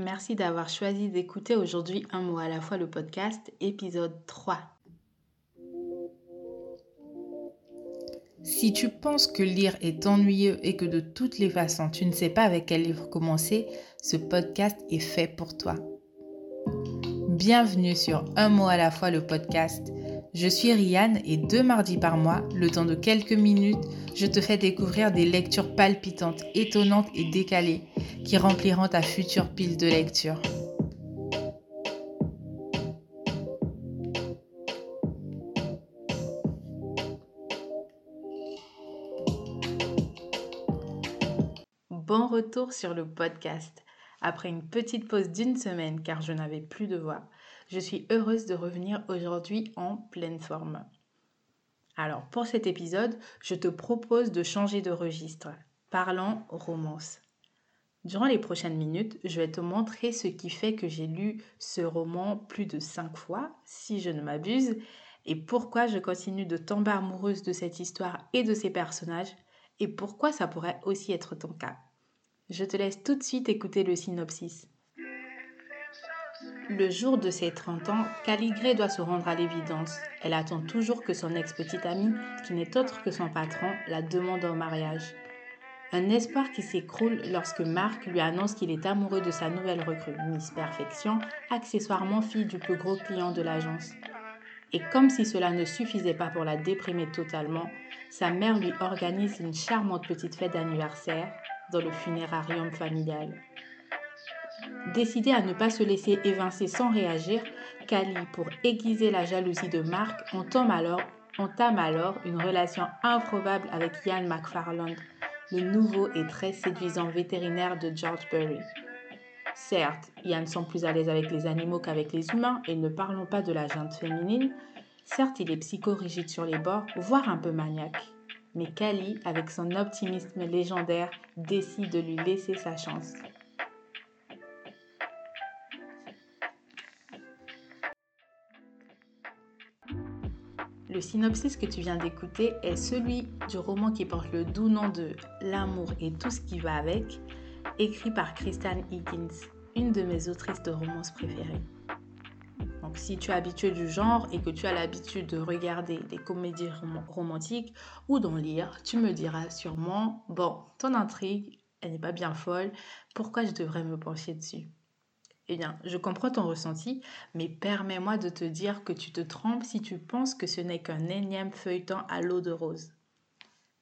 Merci d'avoir choisi d'écouter aujourd'hui un mot à la fois le podcast, épisode 3. Si tu penses que lire est ennuyeux et que de toutes les façons tu ne sais pas avec quel livre commencer, ce podcast est fait pour toi. Bienvenue sur Un mot à la fois le podcast. Je suis Rianne et deux mardis par mois, le temps de quelques minutes, je te fais découvrir des lectures palpitantes, étonnantes et décalées qui rempliront ta future pile de lecture. Bon retour sur le podcast. Après une petite pause d'une semaine car je n'avais plus de voix, je suis heureuse de revenir aujourd'hui en pleine forme. Alors pour cet épisode, je te propose de changer de registre. Parlant romance. Durant les prochaines minutes, je vais te montrer ce qui fait que j'ai lu ce roman plus de cinq fois, si je ne m'abuse, et pourquoi je continue de tomber amoureuse de cette histoire et de ses personnages, et pourquoi ça pourrait aussi être ton cas. Je te laisse tout de suite écouter le synopsis. Le jour de ses 30 ans, Caligré doit se rendre à l'évidence. Elle attend toujours que son ex-petite amie, qui n'est autre que son patron, la demande en mariage. Un espoir qui s'écroule lorsque Marc lui annonce qu'il est amoureux de sa nouvelle recrue, Miss Perfection, accessoirement fille du plus gros client de l'agence. Et comme si cela ne suffisait pas pour la déprimer totalement, sa mère lui organise une charmante petite fête d'anniversaire dans le funérarium familial. Décidée à ne pas se laisser évincer sans réagir, Kali, pour aiguiser la jalousie de alors, entame alors une relation improbable avec Ian McFarland, le nouveau et très séduisant vétérinaire de George Bury. Certes, Ian semble plus à l'aise avec les animaux qu'avec les humains, et ne parlons pas de la junte féminine. Certes, il est psychorigide sur les bords, voire un peu maniaque. Mais Kali, avec son optimisme légendaire, décide de lui laisser sa chance. Le synopsis que tu viens d'écouter est celui du roman qui porte le doux nom de L'amour et tout ce qui va avec, écrit par Kristen Higgins, une de mes autrices de romances préférées. Donc si tu es habitué du genre et que tu as l'habitude de regarder des comédies romantiques ou d'en lire, tu me diras sûrement, bon, ton intrigue, elle n'est pas bien folle, pourquoi je devrais me pencher dessus? Eh bien, je comprends ton ressenti, mais permets-moi de te dire que tu te trompes si tu penses que ce n'est qu'un énième feuilleton à l'eau de rose.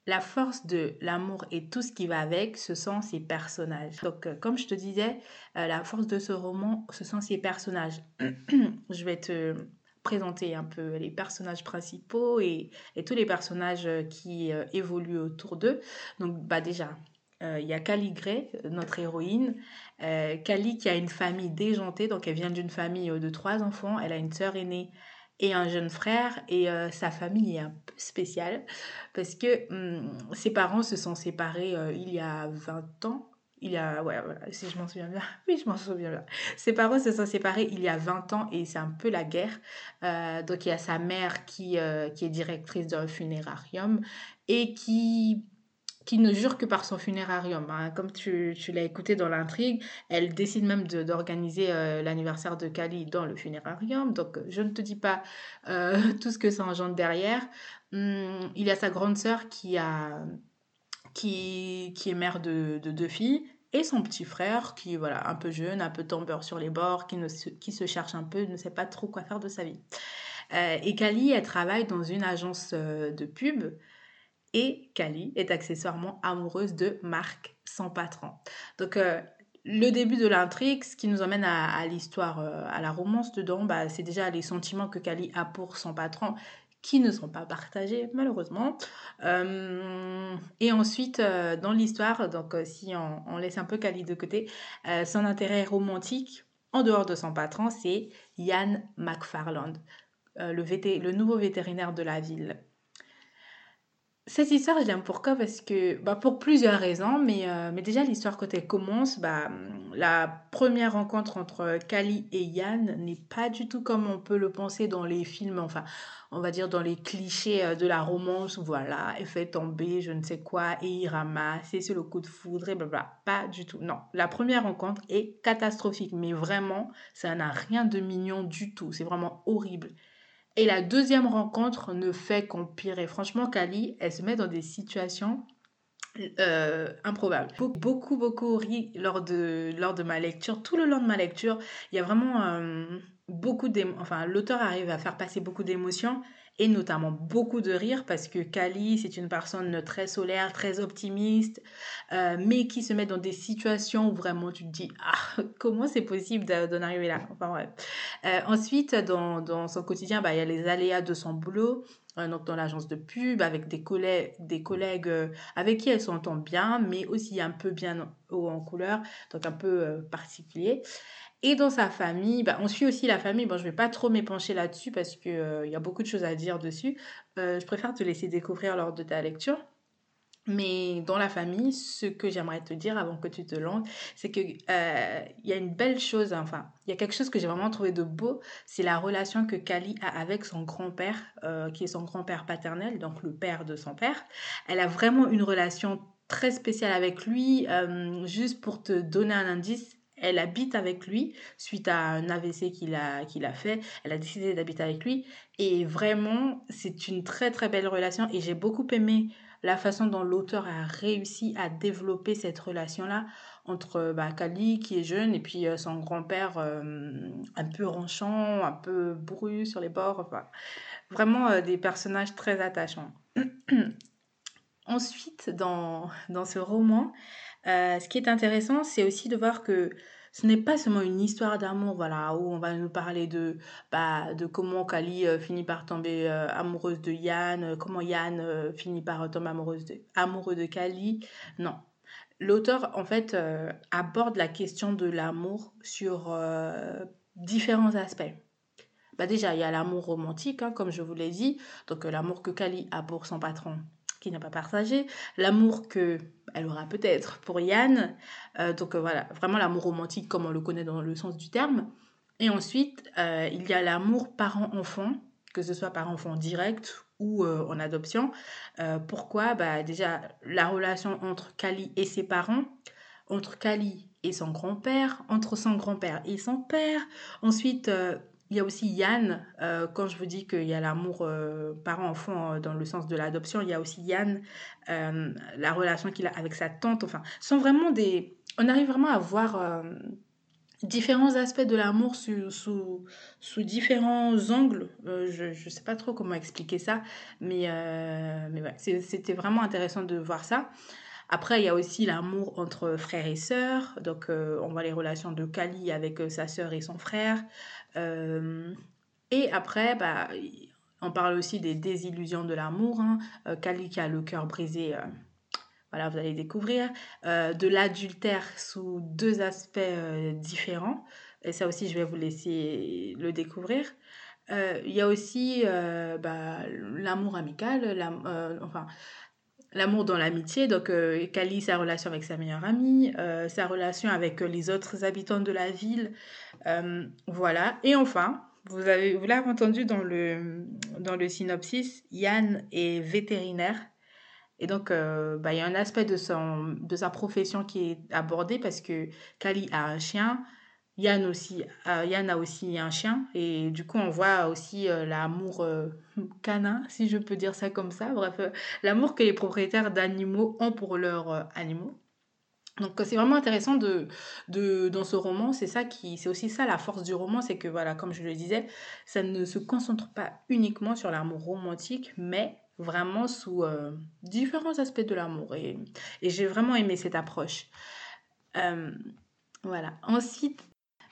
La force de l'amour et tout ce qui va avec, ce sont ses personnages. Donc, euh, comme je te disais, euh, la force de ce roman, ce sont ses personnages. je vais te présenter un peu les personnages principaux et, tous les personnages euh, qui évoluent autour d'eux. Donc, bah déjà, il y a Caligré, notre héroïne. Cali qui a une famille déjantée, donc elle vient d'une famille de trois enfants. Elle a une sœur aînée et un jeune frère et euh, sa famille est un peu spéciale parce que hum, ses parents se sont séparés euh, il y a 20 ans. Il y a, ouais, si je m'en souviens bien. Oui, je m'en souviens bien. Ses parents se sont séparés il y a 20 ans et c'est un peu la guerre. Euh, donc il y a sa mère qui, qui est directrice d'un funérarium et qui qui ne jure que par son funérarium. Hein. Comme tu, l'as écouté dans l'intrigue, elle décide même d'organiser euh, l'anniversaire de Kali dans le funérarium. Donc, je ne te dis pas euh, tout ce que ça engendre derrière. Hum, il y a sa grande sœur qui, est mère de, de deux filles et son petit frère qui voilà un peu jeune, un peu tombeur sur les bords, qui, se, qui cherche un peu, ne sait pas trop quoi faire de sa vie. Euh, et Kali, elle travaille dans une agence de pub et Kali est accessoirement amoureuse de Marc, son patron. Donc, euh, le début de l'intrigue, ce qui nous emmène à, l'histoire, euh, à la romance dedans, bah, c'est déjà les sentiments que Kali a pour son patron qui ne sont pas partagés malheureusement. Euh, et ensuite, dans l'histoire, donc si on, laisse un peu Kali de côté, son intérêt romantique en dehors de son patron, c'est Ian McFarland, le nouveau vétérinaire de la ville. Cette histoire, je l'aime pourquoi? Parce que, bah, pour plusieurs raisons, mais, euh, mais déjà l'histoire quand elle commence, bah, la première rencontre entre Kali et Yann n'est pas du tout comme on peut le penser dans les films, enfin, on va dire dans les clichés euh, de la romance, voilà, elle fait tomber je ne sais quoi et il ramasse, et c'est le coup de foudre et blablabla. Pas du tout, non. La première rencontre est catastrophique, mais vraiment, ça n'a rien de mignon du tout, c'est vraiment horrible. Et la deuxième rencontre ne fait qu'empirer. Franchement, Kali, elle se met dans des situations euh, improbables. Beaucoup, beaucoup ri lors de, lors de ma lecture. Tout le long de ma lecture, il y a vraiment euh, beaucoup d'émotions. Enfin, l'auteur arrive à faire passer beaucoup d'émotions et notamment beaucoup de rire parce que Kali, c'est une personne très solaire, très optimiste, euh, mais qui se met dans des situations où vraiment tu te dis ah, comment c'est possible d'en arriver là? Enfin bref. Euh, ensuite, dans, dans, son quotidien, bah, il y a les aléas de son boulot. Euh, donc dans l'agence de pub, avec des collègues, des collègues avec qui elle s'entend bien, mais aussi un peu bien haut en couleur, donc un peu particulier. Et dans sa famille, bah, on suit aussi la famille. Bon, je vais pas trop m'épancher là-dessus parce qu'il euh, y a beaucoup de choses à dire dessus. Euh, je préfère te laisser découvrir lors de ta lecture. Mais dans la famille, ce que j'aimerais te dire avant que tu te lances, c'est qu'il euh, y a une belle chose, enfin, il y a quelque chose que j'ai vraiment trouvé de beau, c'est la relation que Kali a avec son grand-père, qui est son grand-père paternel, donc le père de son père. Elle a vraiment une relation très spéciale avec lui. juste pour te donner un indice, elle habite avec lui suite à un AVC qu'il a, a fait. Elle a décidé d'habiter avec lui. Et vraiment, c'est une très très belle relation. Et j'ai beaucoup aimé la façon dont l'auteur a réussi à développer cette relation-là entre bah, Kali, qui est jeune, et puis euh, son grand-père euh, un peu ronchant, un peu bourru sur les bords. Enfin, vraiment euh, des personnages très attachants. Ensuite, dans, dans ce roman, euh, ce qui est intéressant, c'est aussi de voir que ce n'est pas seulement une histoire d'amour, voilà, où on va nous parler de, bah, de comment Kali euh, finit par tomber euh, amoureuse de Yann, comment Yann finit par tomber amoureux de Kali. Non. L'auteur, en fait, aborde la question de l'amour sur différents aspects. Bah déjà, il y a l'amour romantique, hein, comme je vous l'ai dit, donc l'amour que Kali a pour son patron qui n'a pas partagé, l'amour que elle aura peut-être pour Yann, euh, donc euh, voilà, vraiment l'amour romantique comme on le connaît dans le sens du terme. Et ensuite, euh, il y a l'amour parent-enfant, que ce soit par enfant direct ou en adoption. pourquoi? Bah, Déjà, la relation entre Kali et ses parents, entre Kali et son grand-père, entre son grand-père et son père. Ensuite, il y a aussi Yann, euh, quand je vous dis qu'il y a l'amour euh, parent-enfant euh, dans le sens de l'adoption, il y a aussi Yann, la relation qu'il a avec sa tante, enfin, sont vraiment des... On arrive vraiment à voir différents aspects de l'amour sous, sous, sous, différents angles. je ne sais pas trop comment expliquer ça, mais, mais ouais, c'était vraiment intéressant de voir ça. Après, il y a aussi l'amour entre frères et sœurs. Donc, on voit les relations de Kali avec sa sœur et son frère. Euh, et après, bah, on parle aussi des désillusions de l'amour. Hein. Euh, Kali qui a le cœur brisé, euh, voilà, vous allez découvrir. de l'adultère sous deux aspects différents. Et ça aussi, je vais vous laisser le découvrir. Il y a aussi bah, l'amour amical, enfin, l'amour dans l'amitié. Donc, Kali, sa relation avec sa meilleure amie, sa relation avec les autres habitants de la ville. Euh, voilà. Et enfin, vous avez vous l'avez entendu dans le, dans le synopsis, Yann est vétérinaire. Et donc, euh, bah, il y a un aspect de, son, de sa profession qui est abordé parce que Kali a un chien, Yann, aussi, euh, Yann a aussi un chien. Et du coup, on voit aussi l'amour canin, si je peux dire ça comme ça. Bref, l'amour que les propriétaires d'animaux ont pour leurs animaux. Donc c'est vraiment intéressant de, de dans ce roman, c'est ça qui c'est aussi ça la force du roman, c'est que voilà, comme je le disais, ça ne se concentre pas uniquement sur l'amour romantique, mais vraiment sous euh, différents aspects de l'amour et, j'ai vraiment aimé cette approche. Euh, voilà. Ensuite,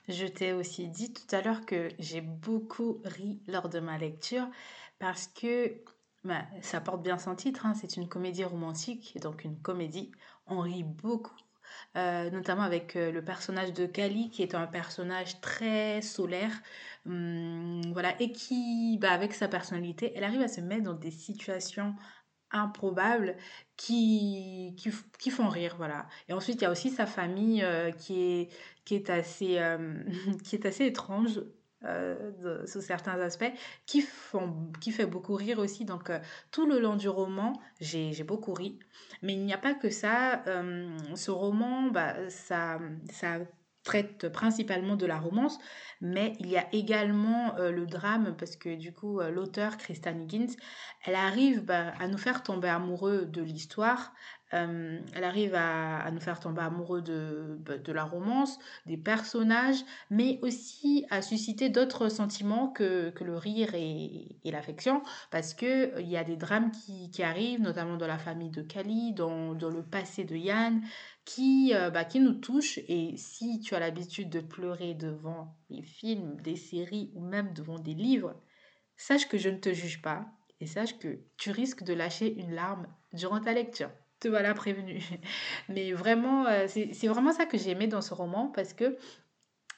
je t'ai aussi dit tout à l'heure que j'ai beaucoup ri lors de ma lecture parce que bah, ça porte bien son titre, hein, c'est une comédie romantique, donc une comédie. On rit beaucoup euh, notamment avec euh, le personnage de Kali, qui est un personnage très solaire, hum, voilà, et qui, bah, avec sa personnalité, elle arrive à se mettre dans des situations improbables qui, qui, font rire, voilà. Et ensuite, il y a aussi sa famille qui, est, qui, est assez, qui est assez étrange euh, sous certains aspects, qui, font, qui fait beaucoup rire aussi. Donc, euh, tout le long du roman, j'ai beaucoup ri. Mais il n'y a pas que ça. Euh, ce roman, bah, ça, ça traite principalement de la romance, mais il y a également le drame, parce que du coup, l'auteur, Kristen Higgins, elle arrive bah, à nous faire tomber amoureux de l'histoire, euh, elle arrive à, nous faire tomber amoureux de, bah, de, la romance, des personnages, mais aussi à susciter d'autres sentiments que, que, le rire et, l'affection, parce qu'il euh, y a des drames qui, qui, arrivent, notamment dans la famille de Kali, dans, le passé de Yann, qui, euh, bah, qui nous touchent. Et si tu as l'habitude de pleurer devant les films, des séries ou même devant des livres, sache que je ne te juge pas et sache que tu risques de lâcher une larme durant ta lecture te voilà prévenu. Mais vraiment, euh, c'est vraiment ça que j'ai aimé dans ce roman parce que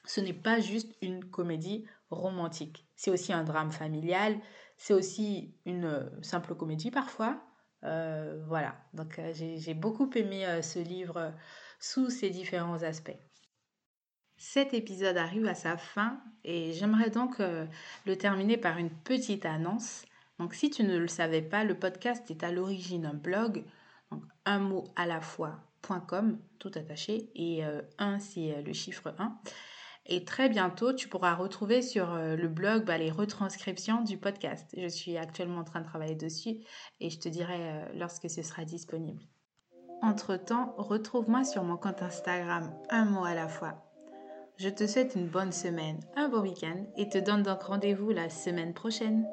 ce n'est pas juste une comédie romantique. C'est aussi un drame familial, c'est aussi une euh, simple comédie parfois. Euh, voilà, donc j'ai beaucoup aimé ce livre sous ses différents aspects. Cet épisode arrive à sa fin et j'aimerais donc le terminer par une petite annonce. Donc si tu ne le savais pas, le podcast est à l'origine un blog un mot à la fois.com, tout attaché, et euh, un c'est euh, le chiffre 1. Et très bientôt, tu pourras retrouver sur euh, le blog bah, les retranscriptions du podcast. Je suis actuellement en train de travailler dessus et je te dirai lorsque ce sera disponible. Entre-temps, retrouve-moi sur mon compte Instagram un mot à la fois. Je te souhaite une bonne semaine, un bon week-end et te donne donc rendez-vous la semaine prochaine.